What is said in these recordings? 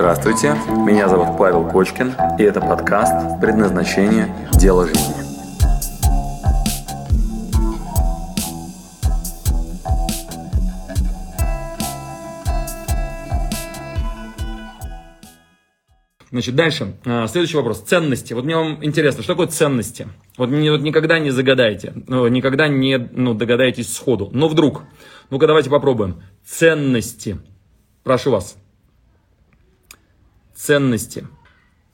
Здравствуйте, меня зовут Павел Кочкин, и это подкаст «Предназначение. Дело жизни». Значит, дальше. А, Следующий вопрос. Ценности. Вот мне вам интересно, что такое ценности? Вот вот никогда не загадаете, ну, никогда не ну, догадаетесь сходу. Но вдруг. Ну-ка, давайте попробуем. Ценности. Прошу вас. Ценности.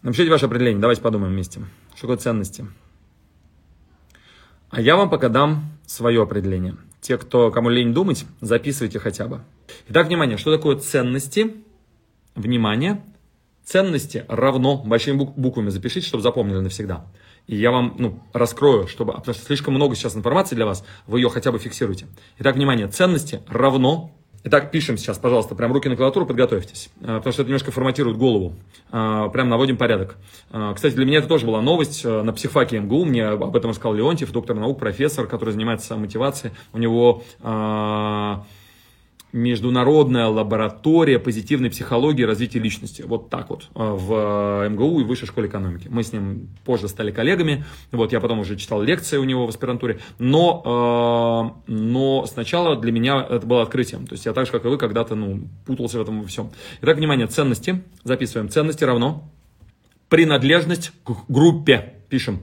Напишите ваше определение. Давайте подумаем вместе. Что такое ценности? А я вам пока дам свое определение. Те, кто, кому лень думать, записывайте хотя бы. Итак, внимание, что такое ценности? Внимание. Ценности равно, большими бук- буквами запишите, чтобы запомнили навсегда. И я вам ну, раскрою, чтобы, потому что слишком много сейчас информации для вас, вы ее хотя бы фиксируете. Итак, внимание, ценности равно Итак, пишем сейчас, пожалуйста, прям руки на клавиатуру, подготовьтесь, э, потому что это немножко форматирует голову. Э, Прям наводим порядок. Э, Кстати, для меня это тоже была новость на психфаке МГУ, мне об этом рассказал Леонтьев, доктор наук, профессор, который занимается мотивацией. У него международная лаборатория позитивной психологии и развития личности. Вот так вот э, в МГУ и Высшей школе экономики. Мы с ним позже стали коллегами. Вот я потом уже читал лекции у него в аспирантуре. Но, э, но сначала для меня это было открытием. То есть я так же, как и вы, когда-то ну, путался в этом во всем. Итак, внимание, ценности. Записываем. Ценности равно принадлежность к группе. Пишем.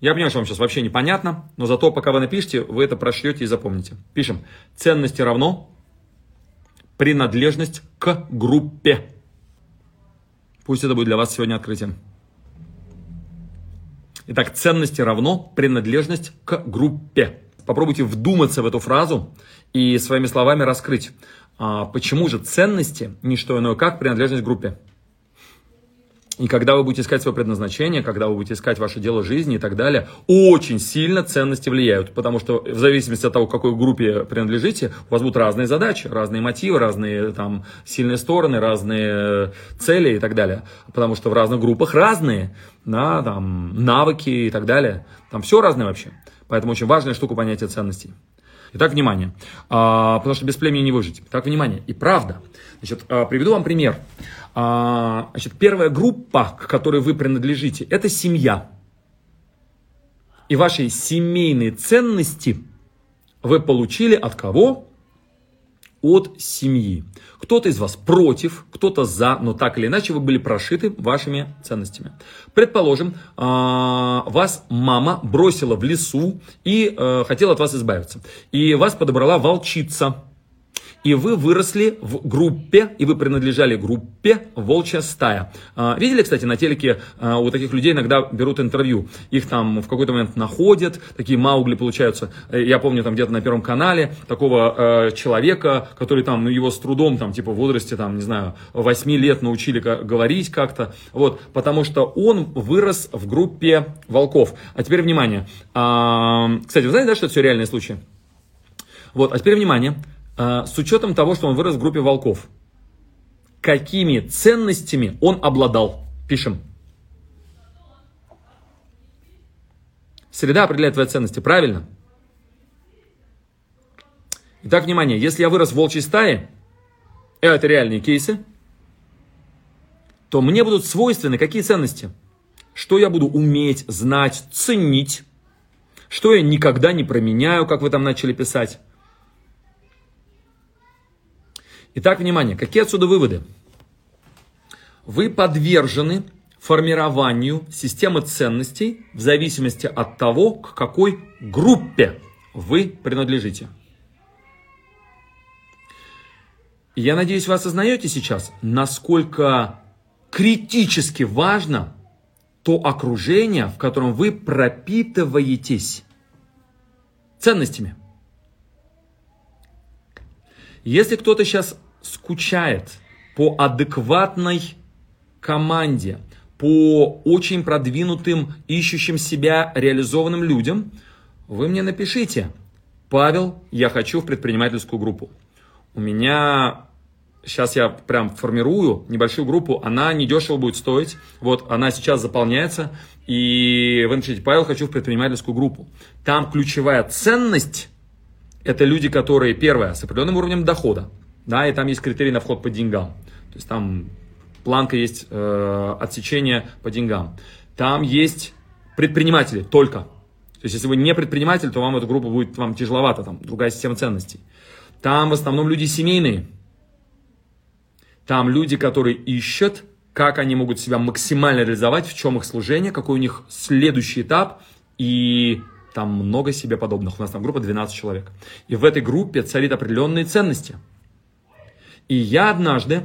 Я понимаю, что вам сейчас вообще непонятно, но зато пока вы напишите, вы это прошьете и запомните. Пишем. Ценности равно принадлежность к группе. Пусть это будет для вас сегодня открытием. Итак, ценности равно принадлежность к группе. Попробуйте вдуматься в эту фразу и своими словами раскрыть. А почему же ценности не что иное, как принадлежность к группе? И когда вы будете искать свое предназначение, когда вы будете искать ваше дело жизни и так далее, очень сильно ценности влияют. Потому что в зависимости от того, к какой группе принадлежите, у вас будут разные задачи, разные мотивы, разные там сильные стороны, разные цели и так далее. Потому что в разных группах разные да, там, навыки и так далее. Там все разное вообще. Поэтому очень важная штука понятия ценностей. Итак, внимание, а, потому что без племени не выжить. Итак, внимание, и правда. Значит, а, приведу вам пример. А, значит, первая группа, к которой вы принадлежите, это семья. И ваши семейные ценности вы получили от кого? От семьи. Кто-то из вас против, кто-то за, но так или иначе вы были прошиты вашими ценностями. Предположим, а, вас мама бросила в лесу и э, хотела от вас избавиться. И вас подобрала волчица. И вы выросли в группе, и вы принадлежали группе «Волчья стая». А, Видели, кстати, на телеке а, у таких людей иногда берут интервью. Их там в какой-то момент находят, такие маугли получаются. Э, Я помню там где-то на Первом канале такого э, человека, который там, ну его с трудом, там типа в возрасте, там, не знаю, 8 лет научили говорить как-то. Вот, потому что он вырос в группе волков. А теперь внимание. А, Кстати, вы знаете, да, что это все реальные случаи? Вот, а теперь внимание. А, С учетом того, что он вырос в группе волков, какими ценностями он обладал? Пишем. Среда определяет твои ценности, правильно? Итак, внимание, если я вырос в волчьей стае, это реальные кейсы, то мне будут свойственны какие ценности? Что я буду уметь, знать, ценить, что я никогда не променяю, как вы там начали писать. Итак, внимание, какие отсюда выводы? Вы подвержены формированию системы ценностей в зависимости от того, к какой группе вы принадлежите. Я надеюсь, вы осознаете сейчас, насколько критически важно то окружение, в котором вы пропитываетесь ценностями. Если кто-то сейчас скучает по адекватной команде, по очень продвинутым, ищущим себя реализованным людям, вы мне напишите, Павел, я хочу в предпринимательскую группу. У меня сейчас я прям формирую небольшую группу, она недешево будет стоить, вот она сейчас заполняется, и вы напишите, Павел, хочу в предпринимательскую группу. Там ключевая ценность это люди, которые, первое, с определенным уровнем дохода, да, и там есть критерии на вход по деньгам. То есть там планка есть э, отсечение по деньгам. Там есть предприниматели только. То есть, если вы не предприниматель, то вам эта группа будет вам тяжеловато, там другая система ценностей. Там в основном люди семейные. Там люди, которые ищут, как они могут себя максимально реализовать, в чем их служение, какой у них следующий этап. И там много себе подобных. У нас там группа 12 человек. И в этой группе царит определенные ценности. И я однажды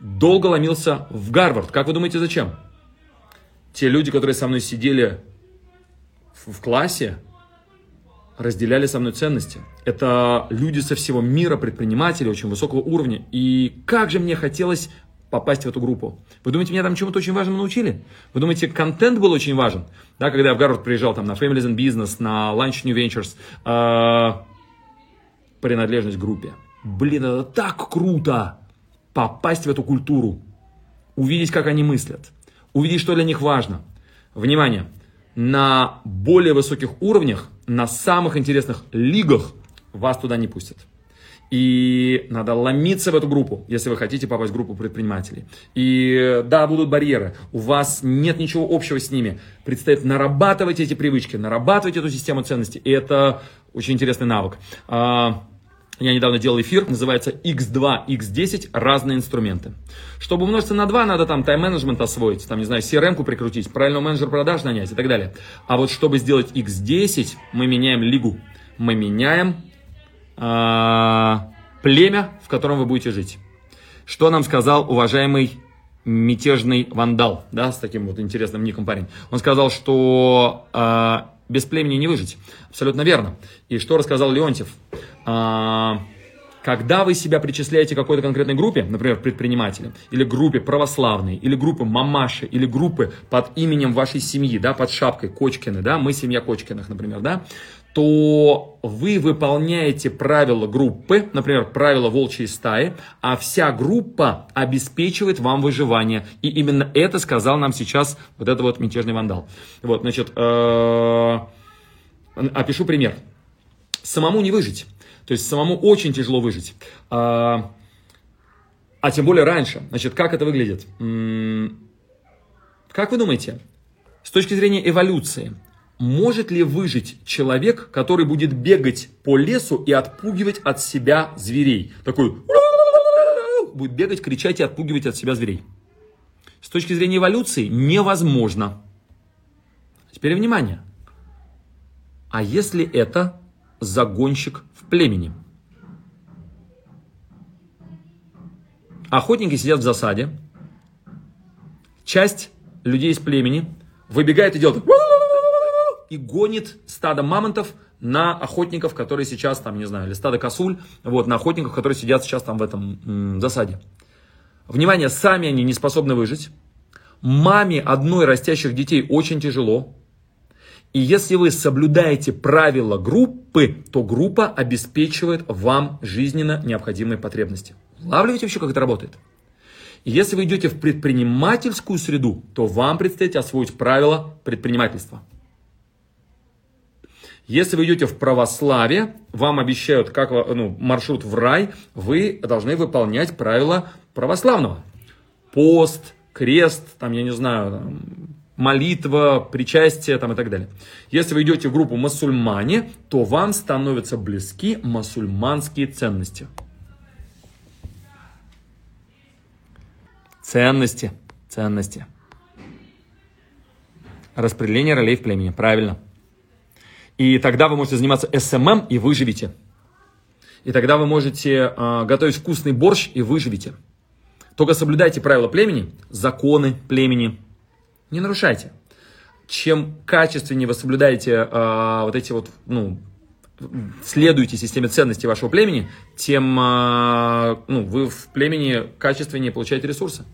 долго ломился в Гарвард. Как вы думаете, зачем? Те люди, которые со мной сидели в классе, разделяли со мной ценности. Это люди со всего мира, предприниматели очень высокого уровня. И как же мне хотелось попасть в эту группу. Вы думаете, меня там чему-то очень важному научили? Вы думаете, контент был очень важен? Да, когда я в Гарвард приезжал там на Families and Business, на Lunch New Ventures, э, принадлежность группе. Блин, это так круто! Попасть в эту культуру, увидеть, как они мыслят, увидеть, что для них важно. Внимание! на более высоких уровнях, на самых интересных лигах вас туда не пустят. И надо ломиться в эту группу, если вы хотите попасть в группу предпринимателей. И да, будут барьеры, у вас нет ничего общего с ними. Предстоит нарабатывать эти привычки, нарабатывать эту систему ценностей. И это очень интересный навык. Я недавно делал эфир, называется X2, X10, разные инструменты. Чтобы умножиться на 2, надо там тайм-менеджмент освоить, там, не знаю, CRM-ку прикрутить, правильного менеджера продаж нанять и так далее. А вот чтобы сделать X10, мы меняем лигу. Мы меняем э, племя, в котором вы будете жить. Что нам сказал уважаемый мятежный вандал, да, с таким вот интересным ником парень. Он сказал, что э, без племени не выжить. Абсолютно верно. И что рассказал Леонтьев? А, когда вы себя причисляете к какой-то конкретной группе, например, предприниматели, или группе православной, или группы мамаши, или группы под именем вашей семьи, да, под шапкой Кочкины, да, мы семья Кочкиных, например, да, то вы выполняете правила группы, например, правила волчьей стаи, а вся группа обеспечивает вам выживание. И именно это сказал нам сейчас вот этот вот мятежный вандал. Вот, значит, э, опишу пример. Самому не выжить. То есть самому очень тяжело выжить. А, а тем более раньше. Значит, как это выглядит? Как вы думаете, с точки зрения эволюции, может ли выжить человек, который будет бегать по лесу и отпугивать от себя зверей? Такой будет бегать, кричать и отпугивать от себя зверей. С точки зрения эволюции невозможно. Теперь внимание. А если это загонщик в племени. Охотники сидят в засаде. Часть людей из племени выбегает и делает и гонит стадо мамонтов на охотников, которые сейчас там, не знаю, или стадо косуль, вот, на охотников, которые сидят сейчас там в этом м, засаде. Внимание, сами они не способны выжить. Маме одной растящих детей очень тяжело. И если вы соблюдаете правила группы, то группа обеспечивает вам жизненно необходимые потребности. Улавливаете вообще, как это работает? И если вы идете в предпринимательскую среду, то вам предстоит освоить правила предпринимательства. Если вы идете в православие, вам обещают как, ну, маршрут в рай, вы должны выполнять правила православного. Пост, крест, там, я не знаю, молитва, причастие там, и так далее. Если вы идете в группу мусульмане, то вам становятся близки мусульманские ценности. Ценности. Ценности. Распределение ролей в племени. Правильно. И тогда вы можете заниматься SMM и выживете. И тогда вы можете э, готовить вкусный борщ и выживете. Только соблюдайте правила племени, законы племени, не нарушайте. Чем качественнее вы соблюдаете э, вот эти вот, ну, следуете системе ценностей вашего племени, тем э, ну, вы в племени качественнее получаете ресурсы.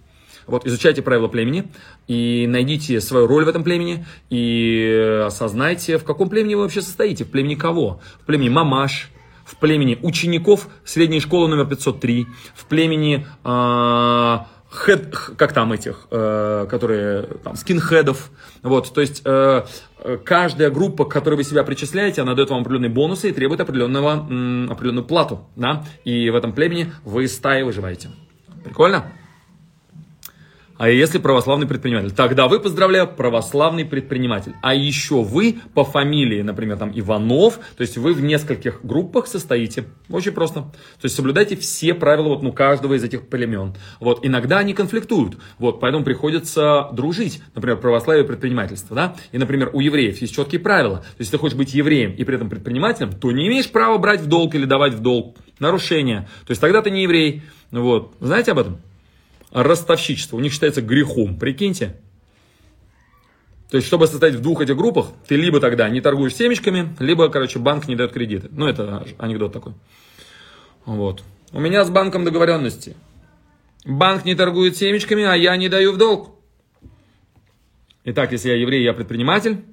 Вот, изучайте правила племени и найдите свою роль в этом племени и осознайте, в каком племени вы вообще состоите, в племени кого. В племени мамаш, в племени учеников средней школы номер 503, в племени э, хед, как там этих, э, которые там скинхедов, вот, то есть э, каждая группа, к которой вы себя причисляете, она дает вам определенные бонусы и требует определенного, м, определенную плату, да, и в этом племени вы стаи выживаете. Прикольно? А если православный предприниматель? Тогда вы, поздравляю, православный предприниматель. А еще вы по фамилии, например, там Иванов, то есть вы в нескольких группах состоите. Очень просто. То есть соблюдайте все правила вот, ну, каждого из этих племен. Вот, иногда они конфликтуют. Вот, поэтому приходится дружить. Например, православие и предпринимательство. Да? И, например, у евреев есть четкие правила. То есть, если ты хочешь быть евреем и при этом предпринимателем, то не имеешь права брать в долг или давать в долг. Нарушение. То есть, тогда ты не еврей. Вот. Знаете об этом? Ростовщичество у них считается грехом, прикиньте. То есть, чтобы состоять в двух этих группах, ты либо тогда не торгуешь семечками, либо, короче, банк не дает кредиты. Ну, это анекдот такой. Вот. У меня с банком договоренности. Банк не торгует семечками, а я не даю в долг. Итак, если я еврей, я предприниматель,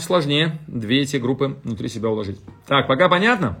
сложнее две эти группы внутри себя уложить. Так, пока понятно?